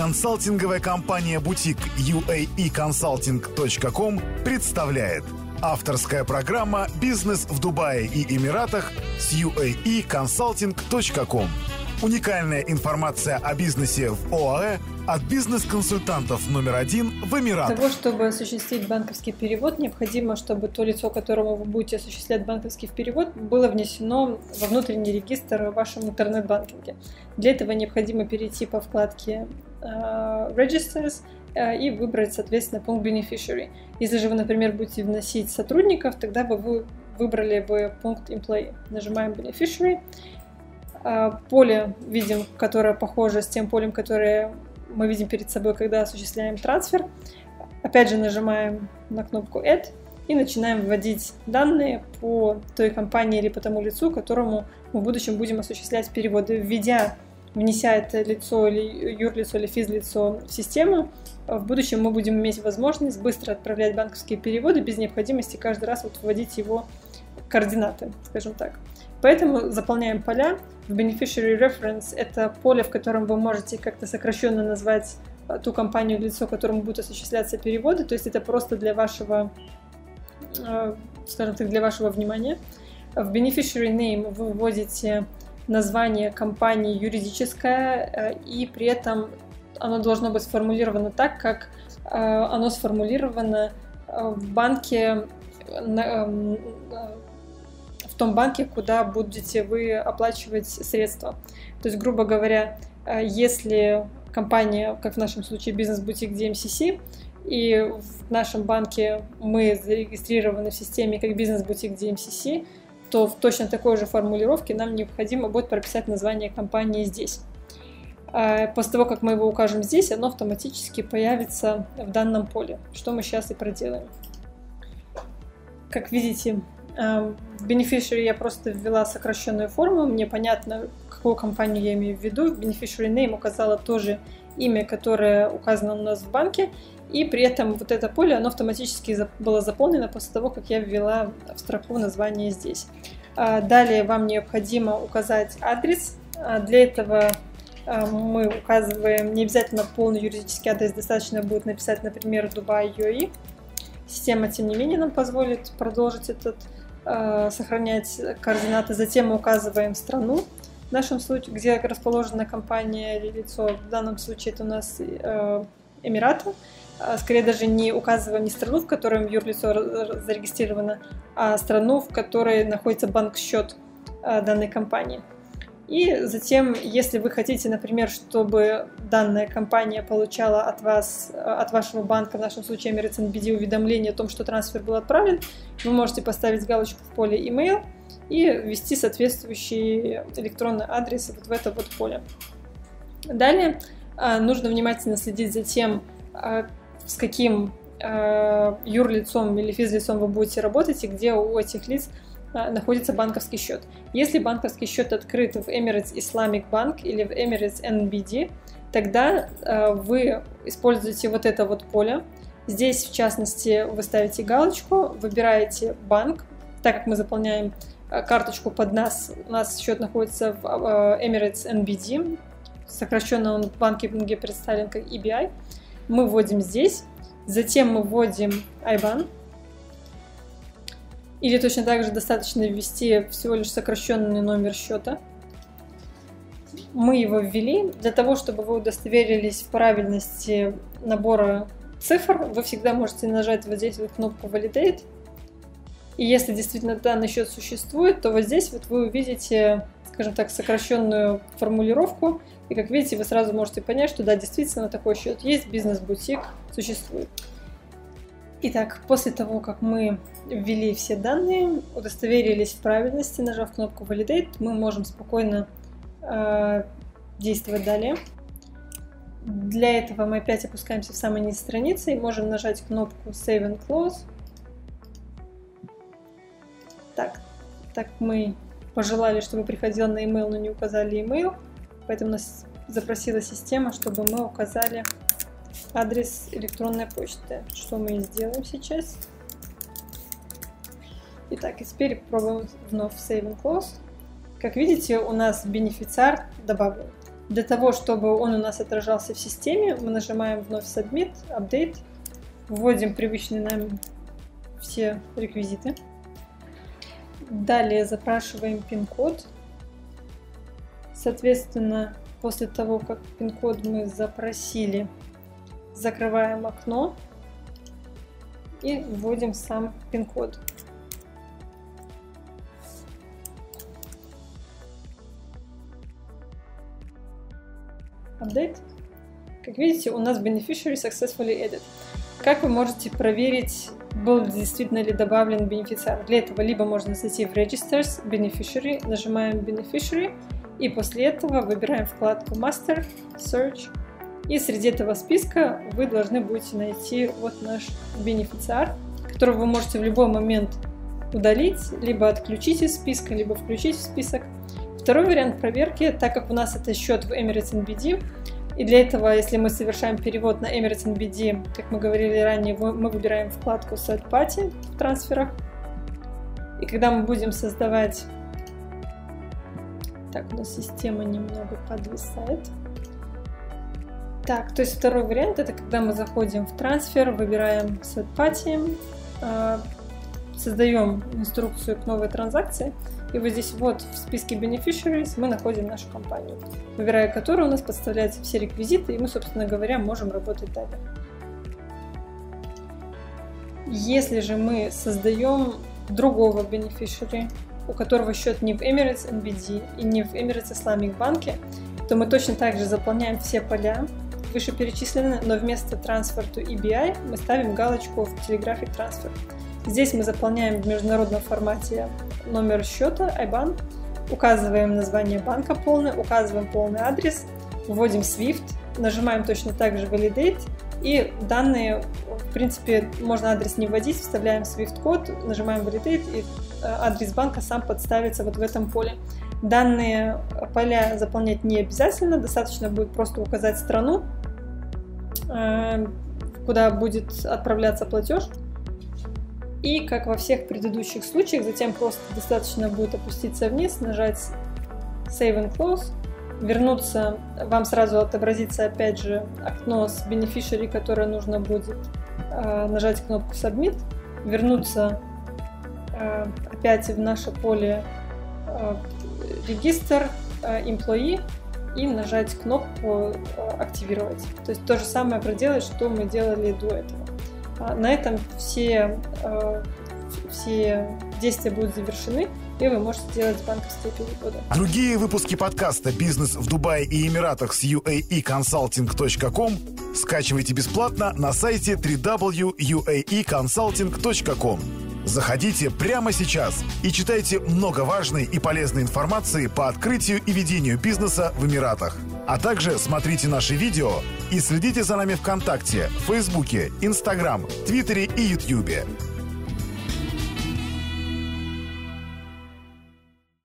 Консалтинговая компания «Бутик» uaeconsulting.com представляет Авторская программа «Бизнес в Дубае и Эмиратах» с uaeconsulting.com Уникальная информация о бизнесе в ОАЭ от бизнес-консультантов номер один в Эмиратах. Для того, чтобы осуществить банковский перевод, необходимо, чтобы то лицо, которому вы будете осуществлять банковский перевод, было внесено во внутренний регистр в вашем интернет-банкинге. Для этого необходимо перейти по вкладке Registers uh, и выбрать, соответственно, пункт Beneficiary. Если же вы, например, будете вносить сотрудников, тогда бы вы выбрали бы пункт Employee. Нажимаем Beneficiary а, поле видим, которое похоже с тем полем, которое мы видим перед собой, когда осуществляем трансфер. Опять же нажимаем на кнопку Add и начинаем вводить данные по той компании или по тому лицу, которому мы в будущем будем осуществлять переводы. Введя, внеся это лицо или юрлицо или физлицо в систему, в будущем мы будем иметь возможность быстро отправлять банковские переводы без необходимости каждый раз вот вводить его координаты, скажем так. Поэтому заполняем поля. В Beneficiary Reference это поле, в котором вы можете как-то сокращенно назвать э, ту компанию, лицо, которому будут осуществляться переводы. То есть это просто для вашего, э, скажем так, для вашего внимания. В Beneficiary Name вы вводите название компании юридическое, э, и при этом оно должно быть сформулировано так, как оно сформулировано в банке эм, том банке, куда будете вы оплачивать средства. То есть, грубо говоря, э, если компания, как в нашем случае бизнес-бутик DMCC, и в нашем банке мы зарегистрированы в системе как бизнес-бутик DMCC, то в точно такой же формулировке нам необходимо будет прописать название компании здесь. А после того, как мы его укажем здесь, оно автоматически появится в данном поле, что мы сейчас и проделаем. Как видите, Эм, в Beneficiary я просто ввела сокращенную форму, мне понятно, какую компанию я имею в виду. В Beneficiary Name указала тоже имя, которое указано у нас в банке, и при этом вот это поле, оно автоматически было заполнено после того, как я ввела в строку название здесь. А, далее вам необходимо указать адрес. А, для этого а, мы указываем не обязательно полный юридический адрес, достаточно будет написать, например, Дубай UAE. Система, тем не менее, нам позволит продолжить этот сохранять координаты. Затем мы указываем страну, в нашем случае, где расположена компания или лицо. В данном случае это у нас э, Эмираты. А, скорее даже не указываем не страну, в которой юрлицо зарегистрировано, а страну, в которой находится банк-счет э, данной компании. И затем, если вы хотите, например, чтобы данная компания получала от вас, от вашего банка, в нашем случае Emirates NBD, уведомление о том, что трансфер был отправлен, вы можете поставить галочку в поле email и ввести соответствующий электронный адрес вот в это вот поле. Далее а, нужно внимательно следить за тем, а, с каким а, юрлицом или физлицом вы будете работать и где у этих лиц находится банковский счет. Если банковский счет открыт в Emirates Islamic Bank или в Emirates NBD, тогда вы используете вот это вот поле. Здесь, в частности, вы ставите галочку, выбираете банк, так как мы заполняем карточку под нас, у нас счет находится в э, Emirates NBD, сокращенно он в банке представлен как EBI. Мы вводим здесь, затем мы вводим IBAN, или точно так же достаточно ввести всего лишь сокращенный номер счета. Мы его ввели. Для того, чтобы вы удостоверились в правильности набора цифр, вы всегда можете нажать вот здесь вот кнопку Validate. И если действительно данный счет существует, то вот здесь вот вы увидите, скажем так, сокращенную формулировку. И как видите, вы сразу можете понять, что да, действительно такой счет есть, бизнес-бутик существует. Итак, после того, как мы ввели все данные, удостоверились в правильности, нажав кнопку Validate, мы можем спокойно э, действовать далее. Для этого мы опять опускаемся в самый низ страницы и можем нажать кнопку Save and Close. Так, мы пожелали, чтобы приходил на email, но не указали email, поэтому нас запросила система, чтобы мы указали адрес электронной почты, что мы и сделаем сейчас. Итак, и теперь пробуем вновь Save and Close. Как видите, у нас бенефициар добавлен. Для того, чтобы он у нас отражался в системе, мы нажимаем вновь Submit, Update, вводим привычные нам все реквизиты. Далее запрашиваем пин-код. Соответственно, после того, как пин-код мы запросили, закрываем окно и вводим сам пин-код. Update. Как видите, у нас beneficiary successfully added. Как вы можете проверить, был действительно ли добавлен бенефициар? Для этого либо можно зайти в Registers, Beneficiary, нажимаем Beneficiary, и после этого выбираем вкладку Master, Search, и среди этого списка вы должны будете найти вот наш бенефициар, которого вы можете в любой момент удалить, либо отключить из списка, либо включить в список. Второй вариант проверки, так как у нас это счет в Emirates NBD, и для этого, если мы совершаем перевод на Emirates NBD, как мы говорили ранее, мы выбираем вкладку Set Party в трансферах. И когда мы будем создавать... Так, у нас система немного подвисает. Так, то есть второй вариант это когда мы заходим в трансфер, выбираем Set Party, а, создаем инструкцию к новой транзакции, и вот здесь вот в списке beneficiaries мы находим нашу компанию, выбирая которую у нас подставляются все реквизиты, и мы, собственно говоря, можем работать далее. Если же мы создаем другого beneficiary, у которого счет не в Emirates NBD и не в Emirates Islamic банке, то мы точно так же заполняем все поля, вышеперечисленные, но вместо transfer to EBI мы ставим галочку в Telegraphic Transfer. Здесь мы заполняем в международном формате номер счета, IBAN, указываем название банка полное, указываем полный адрес, вводим SWIFT, нажимаем точно так же Validate, и данные, в принципе, можно адрес не вводить, вставляем SWIFT-код, нажимаем Validate, и э, адрес банка сам подставится вот в этом поле. Данные поля заполнять не обязательно, достаточно будет просто указать страну, э, куда будет отправляться платеж, и, как во всех предыдущих случаях, затем просто достаточно будет опуститься вниз, нажать Save and Close, вернуться, вам сразу отобразится опять же окно с beneficiary, которое нужно будет э, нажать кнопку Submit, вернуться э, опять в наше поле э, регистр employee и нажать кнопку активировать. То есть то же самое проделать, что мы делали до этого. На этом все, э, все действия будут завершены, и вы можете делать банковские переводы. Другие выпуски подкаста «Бизнес в Дубае и Эмиратах» с uaeconsulting.com скачивайте бесплатно на сайте www.uaeconsulting.com. Заходите прямо сейчас и читайте много важной и полезной информации по открытию и ведению бизнеса в Эмиратах. А также смотрите наши видео и следите за нами ВКонтакте, Фейсбуке, Инстаграм, Твиттере и Ютьюбе.